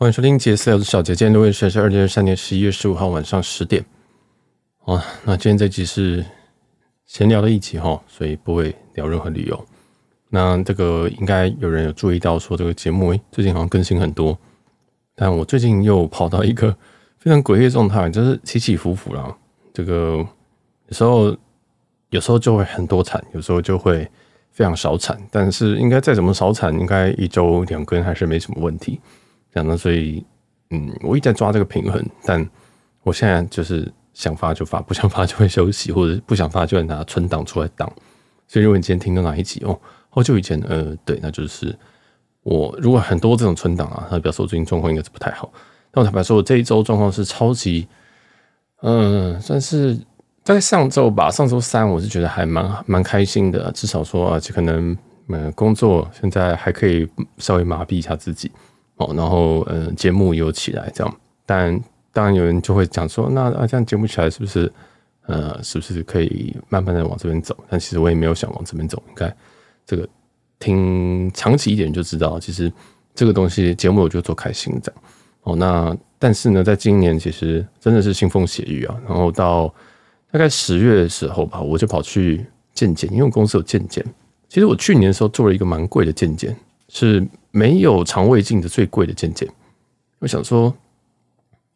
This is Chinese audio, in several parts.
欢迎收听杰斯聊的小杰，今天的位置是二零二三年十一月十五号晚上十点。哦，那今天这集是闲聊的一集哈，所以不会聊任何旅游。那这个应该有人有注意到，说这个节目诶，最近好像更新很多，但我最近又跑到一个非常诡异的状态，就是起起伏伏啦。这个有时候有时候就会很多产，有时候就会非常少产。但是应该再怎么少产，应该一周两更还是没什么问题。这样的，所以嗯，我一直在抓这个平衡，但我现在就是想发就发，不想发就会休息，或者不想发就会拿存档出来当。所以如果你今天听到哪一集哦，好久以前，呃，对，那就是我如果很多这种存档啊，那表示我最近状况应该是不太好。但我坦白说，我这一周状况是超级，嗯、呃，算是在上周吧，上周三我是觉得还蛮蛮开心的，至少说啊，就可能嗯工作现在还可以稍微麻痹一下自己。哦，然后呃，节目有起来这样，但当然有人就会讲说，那啊这样节目起来是不是呃，是不是可以慢慢的往这边走？但其实我也没有想往这边走，应该这个听长期一点就知道，其实这个东西节目我就做开心这样。哦，那但是呢，在今年其实真的是腥风血雨啊。然后到大概十月的时候吧，我就跑去健检，因为公司有健检。其实我去年的时候做了一个蛮贵的健检，是。没有肠胃镜的最贵的健检，我想说，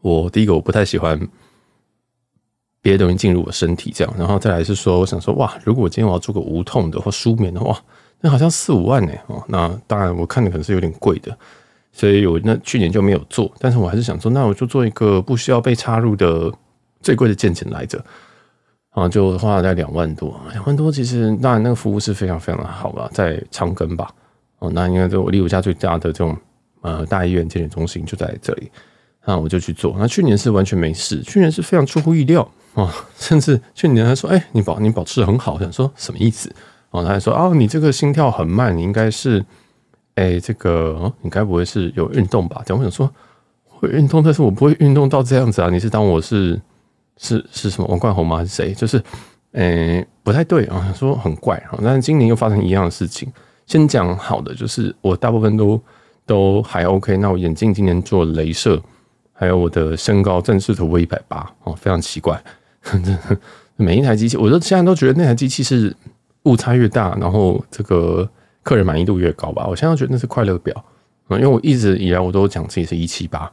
我第一个我不太喜欢别的东西进入我身体，这样，然后再来是说，我想说，哇，如果我今天我要做个无痛的或舒眠的话，那好像四五万呢，哦，那当然我看的可能是有点贵的，所以我那去年就没有做，但是我还是想说，那我就做一个不需要被插入的最贵的健检来着，啊，就花了大概两万多，两万多，其实当然那个服务是非常非常的好吧，在长庚吧。哦，那应该就我离我家最大的这种呃大医院健检中心就在这里，那我就去做。那去年是完全没事，去年是非常出乎意料啊，甚至去年他说：“哎、你保你保持得很好。”想说什么意思？哦，他还说：“哦，你这个心跳很慢，你应该是哎、这个哦，你该不会是有运动吧？”这样我想说会运动，但是我不会运动到这样子啊！你是当我是是是什么王冠宏吗？还是谁？就是哎、不太对啊，想说很怪啊。但是今年又发生一样的事情。先讲好的，就是我大部分都都还 OK。那我眼镜今年做镭射，还有我的身高正式突破一百八哦，非常奇怪。每一台机器，我都现在都觉得那台机器是误差越大，然后这个客人满意度越高吧。我现在觉得那是快乐表啊，因为我一直以来我都讲自己是一七八，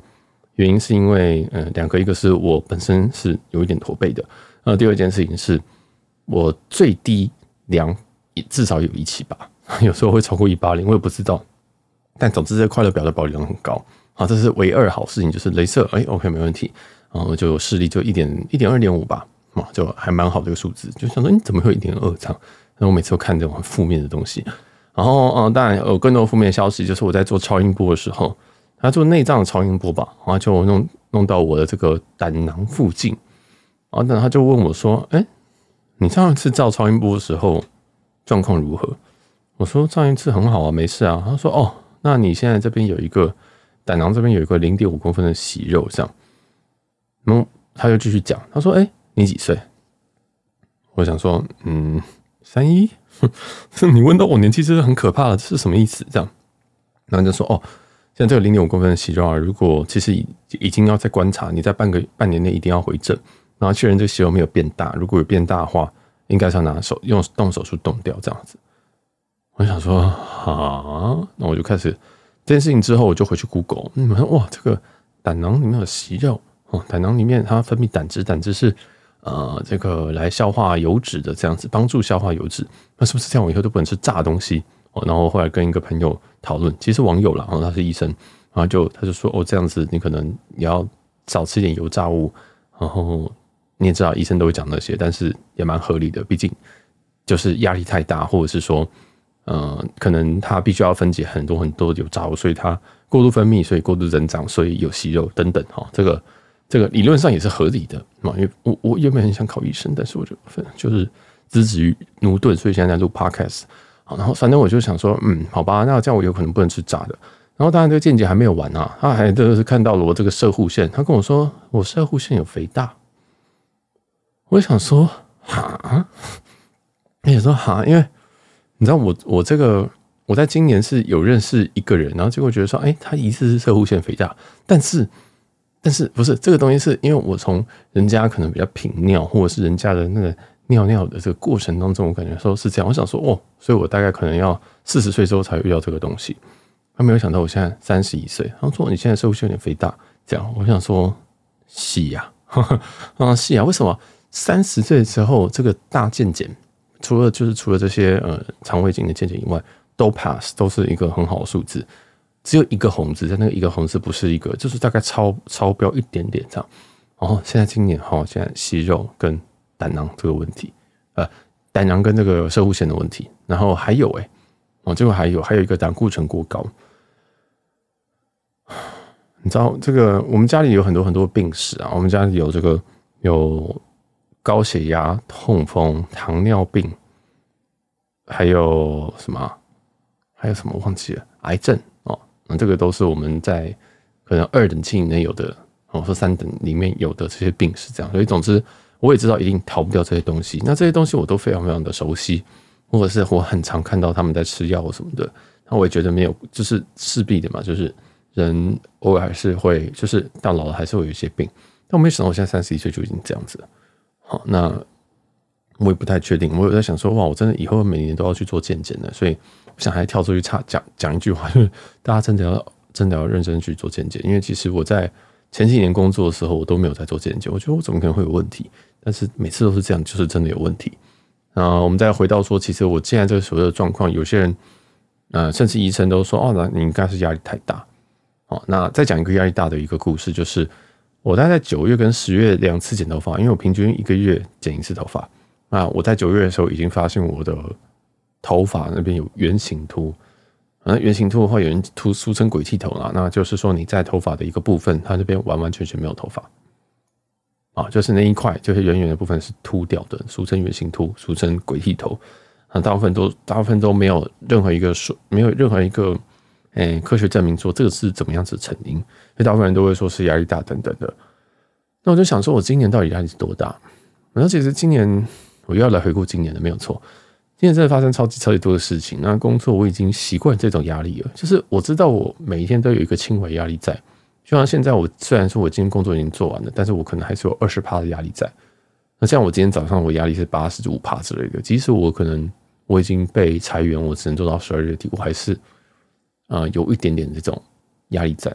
原因是因为呃两个，一个是我本身是有一点驼背的，呃，第二件事情是我最低量也至少有一七八。有时候会超过一八零，我也不知道。但总之，这快乐表的保留量很高。啊，这是唯二好事情，就是镭射，哎，OK，没问题。然后就视力就一点一点二点五吧，啊，就还蛮好的一个数字。就想说，你怎么会有一点二这样？然后我每次都看这种很负面的东西。然后，嗯，当然有更多负面消息，就是我在做超音波的时候，他做内脏的超音波吧，然后就弄弄到我的这个胆囊附近。然后，等他就问我说：“哎，你上次照超音波的时候状况如何？”我说上一次很好啊，没事啊。他说哦，那你现在这边有一个胆囊这边有一个零点五公分的息肉，这样。然后他又继续讲，他说：“哎，你几岁？”我想说，嗯，三一。你问到我年纪，这是很可怕的，这是什么意思？这样，然后就说：“哦，现在这个零点五公分的息肉啊，如果其实已已经要再观察，你在半个半年内一定要回诊，然后确认这个息肉没有变大。如果有变大的话，应该是要拿手用动手术动掉，这样子。”我想说啊，那我就开始这件事情之后，我就回去 Google。你们说哇，这个胆囊里面有息肉哦，胆囊里面它分泌胆汁，胆汁是呃这个来消化油脂的，这样子帮助消化油脂。那是不是这样？我以后都不能吃炸东西？然后后来跟一个朋友讨论，其实网友啦，然后他是医生，然后就他就说哦，这样子你可能你要少吃一点油炸物。然后你也知道，医生都会讲那些，但是也蛮合理的，毕竟就是压力太大，或者是说。呃，可能它必须要分解很多很多油炸物，所以它过度分泌，所以过度增长，所以有息肉等等哈。这个这个理论上也是合理的嘛。因为我我原本很想考医生，但是我就就是资质于駑钝，所以现在在录 podcast。好，然后反正我就想说，嗯，好吧，那这样我有可能不能吃炸的。然后当然这个见解还没有完啊，他还就是看到了我这个射护腺，他跟我说我射护腺有肥大。我想说哈，你想说哈，因为。你知道我我这个我在今年是有认识一个人，然后结果觉得说，哎，他疑似是摄护腺肥大，但是，但是不是这个东西？是因为我从人家可能比较频尿，或者是人家的那个尿尿的这个过程当中，我感觉说是这样。我想说，哦，所以我大概可能要四十岁之后才遇到这个东西。他没有想到我现在三十一岁，他说你现在摄护腺有点肥大，这样。我想说，是呀，啊，是呀，为什么三十岁的时候这个大健检，除了就是除了这些呃肠胃镜的健检以外，都 pass 都是一个很好的数字，只有一个红字，在那个一个红字不是一个，就是大概超超标一点点这样。然后现在今年哈，现在息肉跟胆囊这个问题，呃，胆囊跟这个摄护腺的问题，然后还有哎、哦，这个还有还有一个胆固醇过高。你知道这个？我们家里有很多很多病史啊，我们家里有这个有高血压、痛风、糖尿病，还有什么？还有什么忘记了？癌症哦，那这个都是我们在可能二等亲以内有的，哦，说三等里面有的这些病是这样。所以总之，我也知道一定逃不掉这些东西。那这些东西我都非常非常的熟悉，或者是我很常看到他们在吃药什么的。那我也觉得没有，就是势必的嘛，就是人偶尔还是会，就是到老了还是会有一些病。但我没想到我现在三十一岁就已经这样子了。好，那我也不太确定。我有在想说，哇，我真的以后每年都要去做健检的，所以。想还跳出去插讲讲一句话，就是大家真的要真的要认真去做健检，因为其实我在前几年工作的时候，我都没有在做健检，我觉得我怎么可能会有问题？但是每次都是这样，就是真的有问题。啊，我们再回到说，其实我现在这个所谓的状况，有些人，呃，甚至医生都说，哦，那你应该是压力太大。哦，那再讲一个压力大的一个故事，就是我大概在九月跟十月两次剪头发，因为我平均一个月剪一次头发。那我在九月的时候已经发现我的。头发那边有圆形秃，那圆形秃的话，有人秃俗称鬼剃头啦。那就是说你在头发的一个部分，它这边完完全全没有头发啊，就是那一块就是圆圆的部分是秃掉的，俗称圆形秃，俗称鬼剃头。啊，大部分都大部分都没有任何一个说没有任何一个诶、欸、科学证明说这个是怎么样子成因，所以大部分人都会说是压力大等等的。那我就想说，我今年到底压力是多大？然后其实今年我又要来回顾今年的，没有错。今年真的发生超级超级多的事情。那工作我已经习惯这种压力了，就是我知道我每一天都有一个轻微压力在。就像现在，我虽然说我今天工作已经做完了，但是我可能还是有二十趴的压力在。那像我今天早上我压力是八十五趴之类的，即使我可能我已经被裁员，我只能做到十二月底，我还是啊有一点点这种压力在。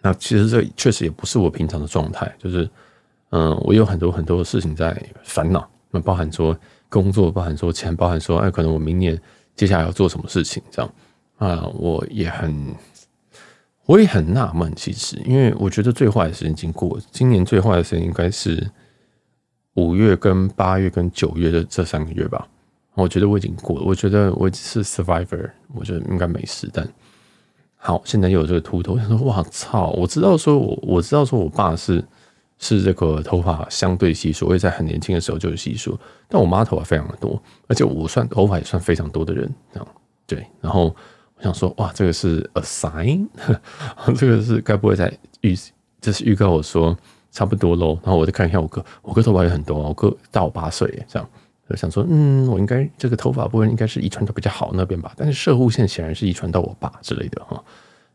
那其实这确实也不是我平常的状态，就是嗯，我有很多很多的事情在烦恼，那包含说。工作包含说钱，包含说哎，可能我明年接下来要做什么事情，这样啊，我也很，我也很纳闷。其实，因为我觉得最坏的时间已经过，今年最坏的时间应该是五月、跟八月、跟九月的这三个月吧。我觉得我已经过了，我觉得我是 survivor，我觉得应该没事。但好，现在又有这个秃头，我想说，哇操！我知道说我我知道说我爸是。是这个头发相对稀疏，我也在很年轻的时候就有稀疏，但我妈头发非常的多，而且我算头发也算非常多的人，这样对。然后我想说，哇，这个是 a sign，这个是该不会在预，这是预告我说差不多喽。然后我再看一下我哥，我哥头发也很多，我哥大我八岁，这样我想说，嗯，我应该这个头发部分应该是遗传到比较好那边吧，但是摄护线显然是遗传到我爸之类的哈，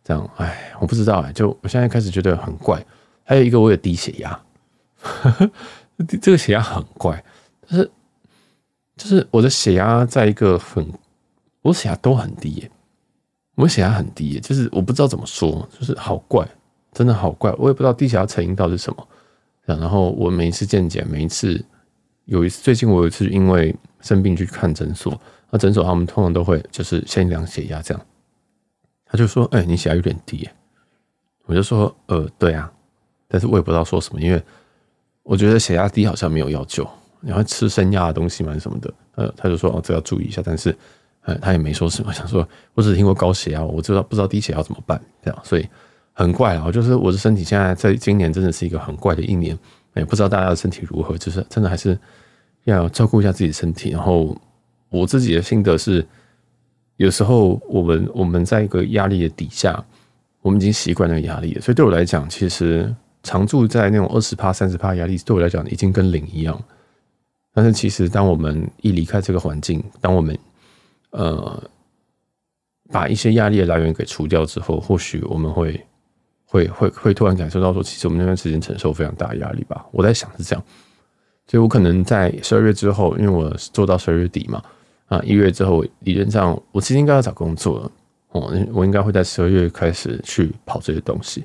这样，哎，我不知道哎，就我现在开始觉得很怪。还有一个，我有低血压，这个血压很怪，但是就是我的血压在一个很，我血压都很低耶，我血压很低耶，就是我不知道怎么说，就是好怪，真的好怪，我也不知道低血压成因到底是什么。然后我每一次健检，每一次有一次，最近我有一次因为生病去看诊所，那诊所他们通常都会就是先量血压这样，他就说：“哎，你血压有点低。”我就说：“呃，对啊。”但是我也不知道说什么，因为我觉得血压低好像没有要救，你要吃升压的东西嘛什么的。呃，他就说哦，这要注意一下，但是呃，他也没说什么。想说我只听过高血压，我知道不知道低血压怎么办这样，所以很怪啊。就是我的身体现在在今年真的是一个很怪的一年，也不知道大家的身体如何，就是真的还是要照顾一下自己的身体。然后我自己的心得是，有时候我们我们在一个压力的底下，我们已经习惯那个压力了，所以对我来讲，其实。常住在那种二十趴、三十趴压力，对我来讲已经跟零一样。但是其实，当我们一离开这个环境，当我们呃把一些压力的来源给除掉之后，或许我们会会会会突然感受到说，其实我们那段时间承受非常大压力吧。我在想是这样，所以我可能在十二月之后，因为我做到十二月底嘛，啊，一月之后理论上我其实应该要找工作了哦，我应该会在十二月开始去跑这些东西。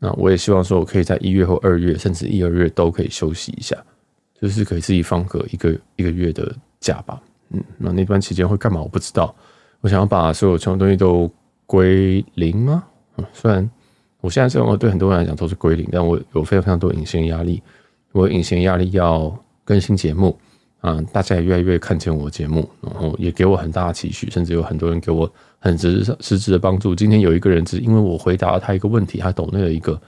那我也希望说，我可以在一月或二月，甚至一二月都可以休息一下，就是可以自己放个一个一个月的假吧。嗯，那那段期间会干嘛？我不知道。我想要把所有全部东西都归零吗？嗯，虽然我现在生活对很多人来讲都是归零，但我有非常非常多隐形压力。我隐形压力要更新节目啊，大家也越来越看见我节目，然后也给我很大的期许，甚至有很多人给我很实实质的帮助。今天有一个人只因为我回答了他一个问题，他抖那了一个，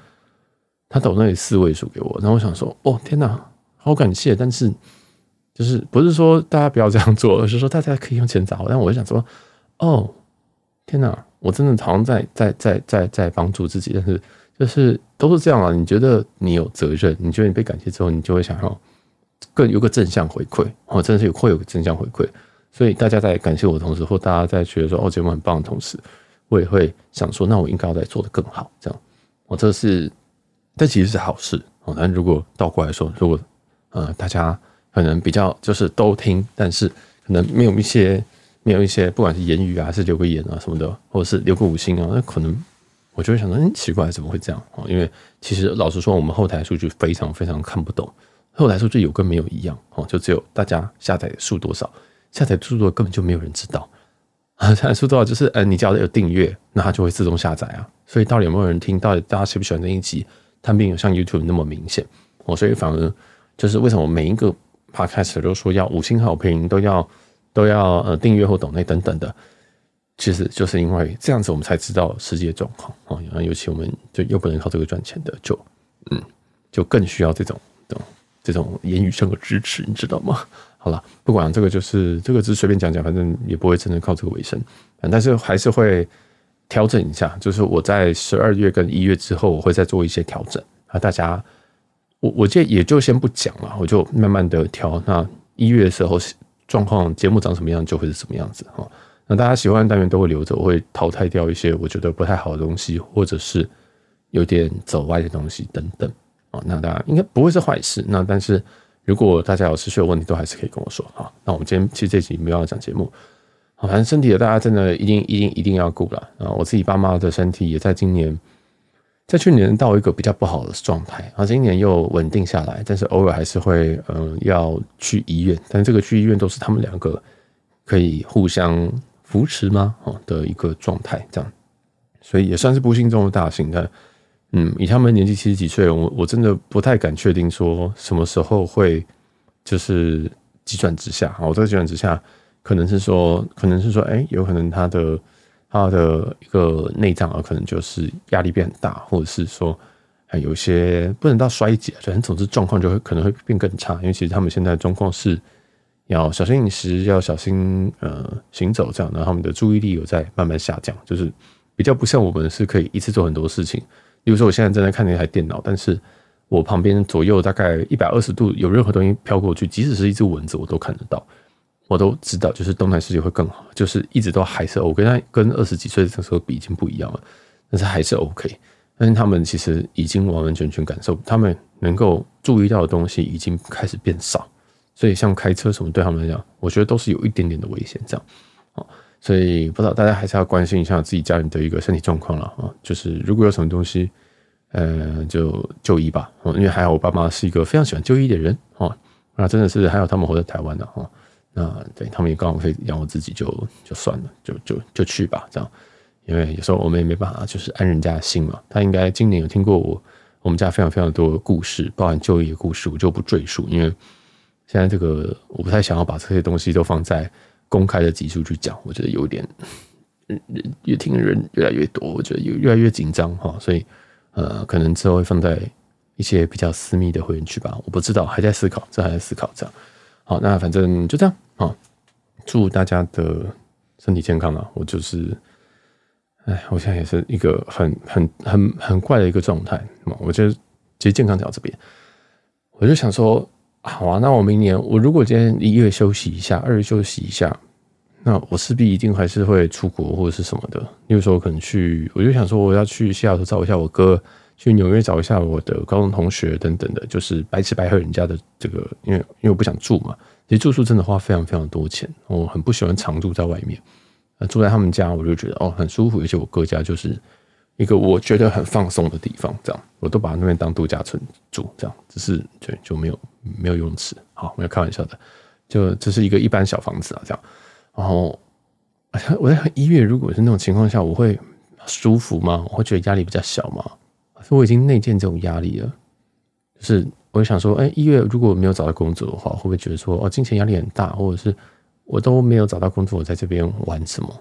他抖那了四位数给我，然后我想说，哦天哪，好感谢，但是。就是不是说大家不要这样做，而是说大家可以用钱砸我。但我就想说，哦，天哪，我真的好像在在在在在帮助自己。但是就是都是这样啊。你觉得你有责任，你觉得你被感谢之后，你就会想要更有个正向回馈。哦，真的是有会有个正向回馈。所以大家在感谢我的同时，或大家在觉得说哦节目很棒的同时，我也会想说，那我应该要再做的更好。这样，哦，这是这其实是好事哦。但如果倒过来说，如果呃大家。可能比较就是都听，但是可能没有一些没有一些，不管是言语啊，还是留个言啊什么的，或者是留个五星啊，那可能我就会想说，嗯，奇怪，怎么会这样啊？因为其实老实说，我们后台数据非常非常看不懂，后台数据有跟没有一样哦，就只有大家下载数多少，下载速度根本就没有人知道。下载数多少就是，呃，你只要有订阅，那它就会自动下载啊。所以到底有没有人听，到底大家喜不喜欢这一集，它并没有像 YouTube 那么明显哦。所以反而就是为什么每一个。他开始都说要五星好评，都要都要呃订阅或抖内等等的，其实就是因为这样子，我们才知道实际的状况啊。然后尤其我们就又不能靠这个赚钱的，就嗯，就更需要这种这种这种言语上的支持，你知道吗？好了，不管这个就是这个只是随便讲讲，反正也不会真的靠这个为生，但是还是会调整一下。就是我在十二月跟一月之后，我会再做一些调整啊，大家。我我这也就先不讲了，我就慢慢的调。那一月的时候状况节目长什么样，就会是什么样子哈。那大家喜欢的单元都会留着，我会淘汰掉一些我觉得不太好的东西，或者是有点走歪的东西等等啊。那大家应该不会是坏事。那但是如果大家有持续的问题，都还是可以跟我说哈。那我们今天其实这集没有要讲节目，好，反正身体的大家真的一定一定一定要顾了啊。我自己爸妈的身体也在今年。在去年到一个比较不好的状态，然后今年又稳定下来，但是偶尔还是会嗯要去医院，但这个去医院都是他们两个可以互相扶持吗？哦的一个状态这样，所以也算是不幸中的大幸。但嗯，以他们年纪七十几岁，我我真的不太敢确定说什么时候会就是急转直下。我这个急转直下可能是说，可能是说，哎，有可能他的。他的一个内脏啊，可能就是压力变很大，或者是说，有些不能到衰竭，反正总之状况就会可能会变更差。因为其实他们现在状况是要小心饮食，要小心呃行走这样，然后他们的注意力有在慢慢下降，就是比较不像我们是可以一次做很多事情。比如说我现在正在看那台电脑，但是我旁边左右大概一百二十度有任何东西飘过去，即使是一只蚊子，我都看得到。我都知道，就是动态视力会更好，就是一直都还是 OK，跟跟二十几岁的时候比已经不一样了，但是还是 OK。但是他们其实已经完完全全感受，他们能够注意到的东西已经开始变少，所以像开车什么对他们来讲，我觉得都是有一点点的危险这样。哦，所以不知道大家还是要关心一下自己家人的一个身体状况了啊，就是如果有什么东西，呃，就就医吧。因为还好我爸妈是一个非常喜欢就医的人哦，那真的是还好他们活在台湾的哈。那对他们也刚好可以养我自己就，就算了，就就就去吧，这样。因为有时候我们也没办法，就是安人家的心嘛。他应该今年有听过我我们家非常非常多的故事，包含就业故事，我就不赘述。因为现在这个我不太想要把这些东西都放在公开的集数去讲，我觉得有点，越听人越来越多，我觉得越越来越紧张哈。所以呃，可能之后会放在一些比较私密的会员区吧，我不知道，还在思考，这还在思考这样。好，那反正就这样。好，祝大家的身体健康啊！我就是，哎，我现在也是一个很很很很怪的一个状态。我就其实健康讲这边，我就想说，好啊，那我明年我如果今天一月休息一下，二月休息一下，那我势必一定还是会出国或者是什么的。例如说，我可能去，我就想说我要去西雅图找一下我哥，去纽约找一下我的高中同学等等的，就是白吃白喝人家的这个，因为因为我不想住嘛。其实住宿真的花非常非常多钱，我很不喜欢常住在外面。住在他们家，我就觉得哦很舒服，而且我哥家就是一个我觉得很放松的地方，这样我都把那边当度假村住，这样只是对就没有没有游泳池，好，没有开玩笑的，就这是一个一般小房子啊，这样。然后我在一月如果是那种情况下，我会舒服吗？我会觉得压力比较小吗？所以我已经内建这种压力了，就是我想说，哎，一月如果没有找到工作的话，会不会觉得说哦金钱压力很大，或者是？我都没有找到工作，我在这边玩什么？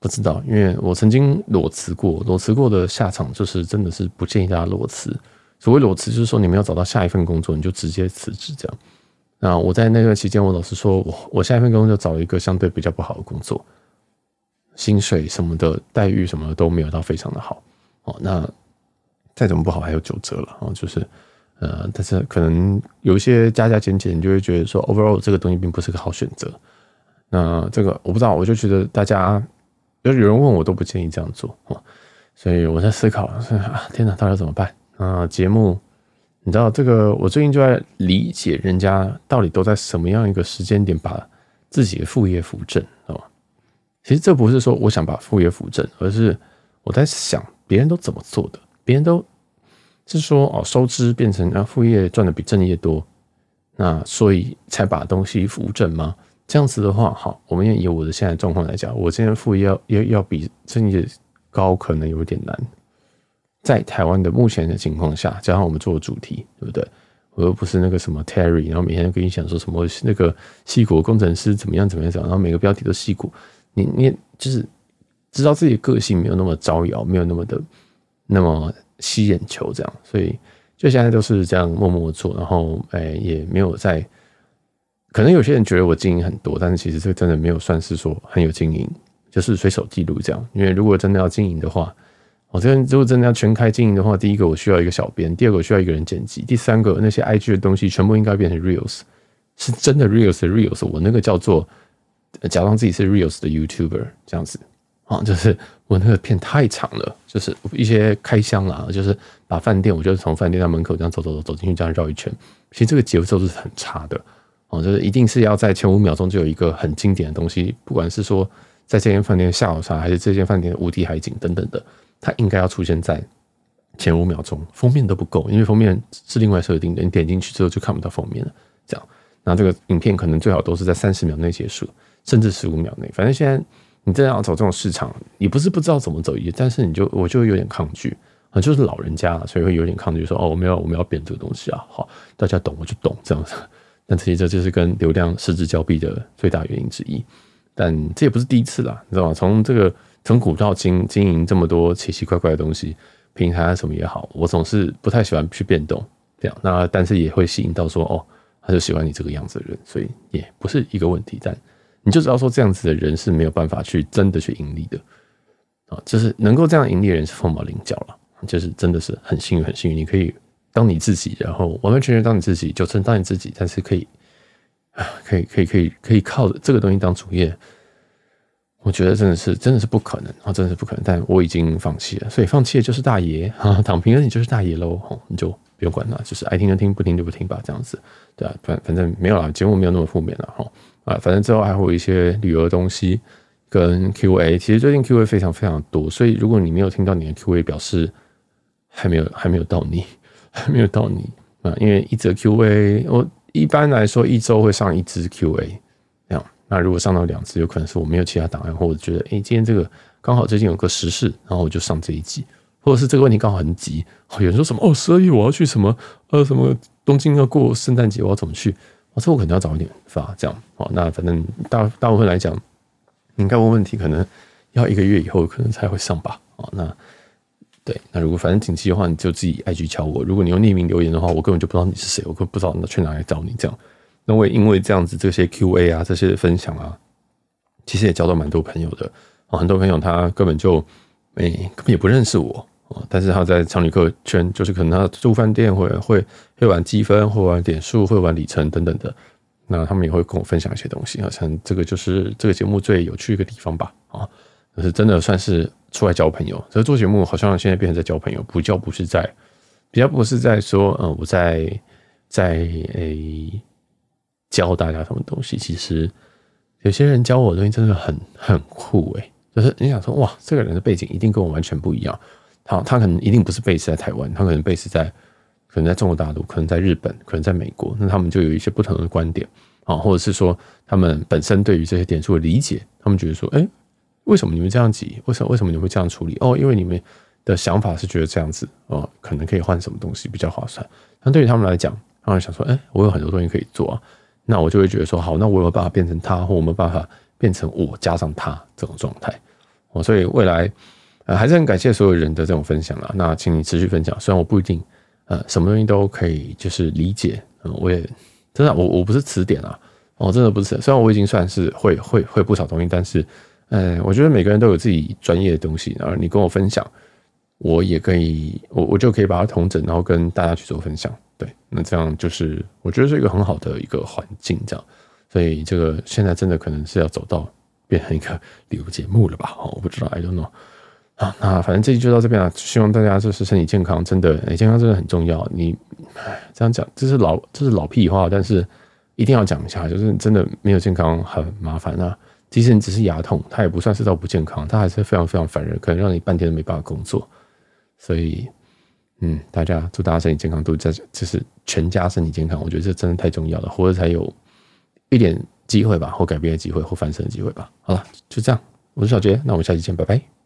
不知道，因为我曾经裸辞过，裸辞过的下场就是真的是不建议大家裸辞。所谓裸辞，就是说你没有找到下一份工作，你就直接辞职这样。那我在那段期间，我老是说，我我下一份工作找一个相对比较不好的工作，薪水什么的待遇什么的都没有到非常的好哦。那再怎么不好，还有九折了哦，就是。呃，但是可能有一些加加减减，你就会觉得说，overall 这个东西并不是个好选择。那这个我不知道，我就觉得大家，有有人问我都不建议这样做，所以我在思考，啊，天哪，到底怎么办？啊，节目，你知道这个，我最近就在理解人家到底都在什么样一个时间点把自己的副业扶正，哦？其实这不是说我想把副业扶正，而是我在想别人都怎么做的，别人都。是说哦，收支变成啊，副业赚的比正业多，那所以才把东西扶正吗？这样子的话，好，我们以我的现在状况来讲，我现在副业要要要比正业高，可能有点难。在台湾的目前的情况下，加上我们做主题，对不对？我又不是那个什么 Terry，然后每天跟你讲说什么那个矽谷工程师怎么样怎么样，然后每个标题都矽谷，你你就是知道自己的个性没有那么招摇，没有那么的那么。吸眼球这样，所以就现在都是这样默默做，然后哎、也没有在，可能有些人觉得我经营很多，但是其实这个真的没有算是说很有经营，就是随手记录这样。因为如果真的要经营的话，我这边如果真的要全开经营的话，第一个我需要一个小编，第二个我需要一个人剪辑，第三个那些 IG 的东西全部应该变成 Reels，是真的 Reels 的 Reels，我那个叫做假装自己是 Reels 的 YouTuber 这样子。啊，就是我那个片太长了，就是一些开箱啦，就是把饭店，我就是从饭店到门口这样走走走走进去，这样绕一圈。其实这个节奏是很差的，哦，就是一定是要在前五秒钟就有一个很经典的东西，不管是说在这间饭店下午茶，还是这间饭店的无敌海景等等的，它应该要出现在前五秒钟。封面都不够，因为封面是另外设定的，你点进去之后就看不到封面了。这样，那这个影片可能最好都是在三十秒内结束，甚至十五秒内，反正现在。你真的要走这种市场，你不是不知道怎么走，但是你就我就有点抗拒啊，就是老人家，所以会有点抗拒说，哦，我们要我们要变这个东西啊，好，大家懂我就懂这样子。但其实这就是跟流量失之交臂的最大原因之一。但这也不是第一次了，你知道吗？从这个从古到今经营这么多奇奇怪怪的东西，平台什么也好，我总是不太喜欢去变动这样。那但是也会吸引到说哦，他就喜欢你这个样子的人，所以也不是一个问题。但你就知道说这样子的人是没有办法去真的去盈利的。啊，就是能够这样盈利的人是凤毛麟角了，就是真的是很幸运，很幸运，你可以当你自己，然后完完全全当你自己，就真当你自己，但是可以啊，可以可以可以可以靠这个东西当主业，我觉得真的是真的是不可能啊，真的是不可能，但我已经放弃了，所以放弃的就是大爷啊，躺平了你就是大爷喽，你就不用管他，就是爱听就听，不听就不听吧，这样子，对啊，反反正没有了，节目没有那么负面了哈。啊，反正之后还会有一些旅游的东西跟 Q&A，其实最近 Q&A 非常非常多，所以如果你没有听到你的 Q&A，表示还没有还没有到你，还没有到你啊，因为一则 Q&A，我一般来说一周会上一支 Q&A，这样，那如果上到两次，有可能是我没有其他档案，或者觉得诶、欸，今天这个刚好最近有个时事，然后我就上这一集，或者是这个问题刚好很急，有人说什么哦，十二月我要去什么呃什么东京要过圣诞节，我要怎么去？我说我可能要早一点发，这样哦。那反正大大部分来讲，你应该问问题，可能要一个月以后可能才会上吧。哦，那对，那如果反正紧急的话，你就自己 IG 敲我。如果你用匿名留言的话，我根本就不知道你是谁，我根本不知道去哪里找你。这样，那我也因为这样子这些 QA 啊，这些分享啊，其实也交到蛮多朋友的啊。很多朋友他根本就没根本也不认识我。但是他在常旅客圈，就是可能他住饭店会会会玩积分，会玩点数，会玩里程等等的。那他们也会跟我分享一些东西，好像这个就是这个节目最有趣一个地方吧，啊，就是真的算是出来交朋友。所以做节目好像现在变成在交朋友，不叫不是在，比较不是在说，嗯，我在在诶、教大家什么东西。其实有些人教我的东西真的很很酷诶、就是你想说，哇，这个人的背景一定跟我完全不一样。好他可能一定不是 base 在台湾，他可能 base 在。可能在中国大陆，可能在日本，可能在美国，那他们就有一些不同的观点啊，或者是说他们本身对于这些点数的理解，他们觉得说，哎，为什么你们这样挤？为什么为什么你们会这样处理？哦，因为你们的想法是觉得这样子哦，可能可以换什么东西比较划算。那对于他们来讲，他们想说，哎，我有很多东西可以做啊，那我就会觉得说，好，那我有办法变成他，或我没有办法变成我加上他这种状态？哦，所以未来呃还是很感谢所有人的这种分享啊。那请你持续分享，虽然我不一定。呃，什么东西都可以，就是理解。嗯，我也真的，我我不是词典啊，哦，真的不是。虽然我已经算是会会会不少东西，但是，嗯，我觉得每个人都有自己专业的东西，然后你跟我分享，我也可以，我我就可以把它统整，然后跟大家去做分享。对，那这样就是我觉得是一个很好的一个环境，这样。所以这个现在真的可能是要走到变成一个旅游节目了吧？哦，我不知道，I don't know。啊，那反正这期就到这边了。希望大家就是身体健康，真的，哎，健康真的很重要。你，哎，这样讲，这是老，这是老屁话，但是一定要讲一下，就是真的没有健康很麻烦啊。即使你只是牙痛，它也不算是到不健康，它还是非常非常烦人，可能让你半天都没办法工作。所以，嗯，大家祝大家身体健康，都在，就是全家身体健康。我觉得这真的太重要了，活着才有一点机会吧，或改变的机会，或翻身的机会吧。好了，就这样，我是小杰，那我们下期见，拜拜。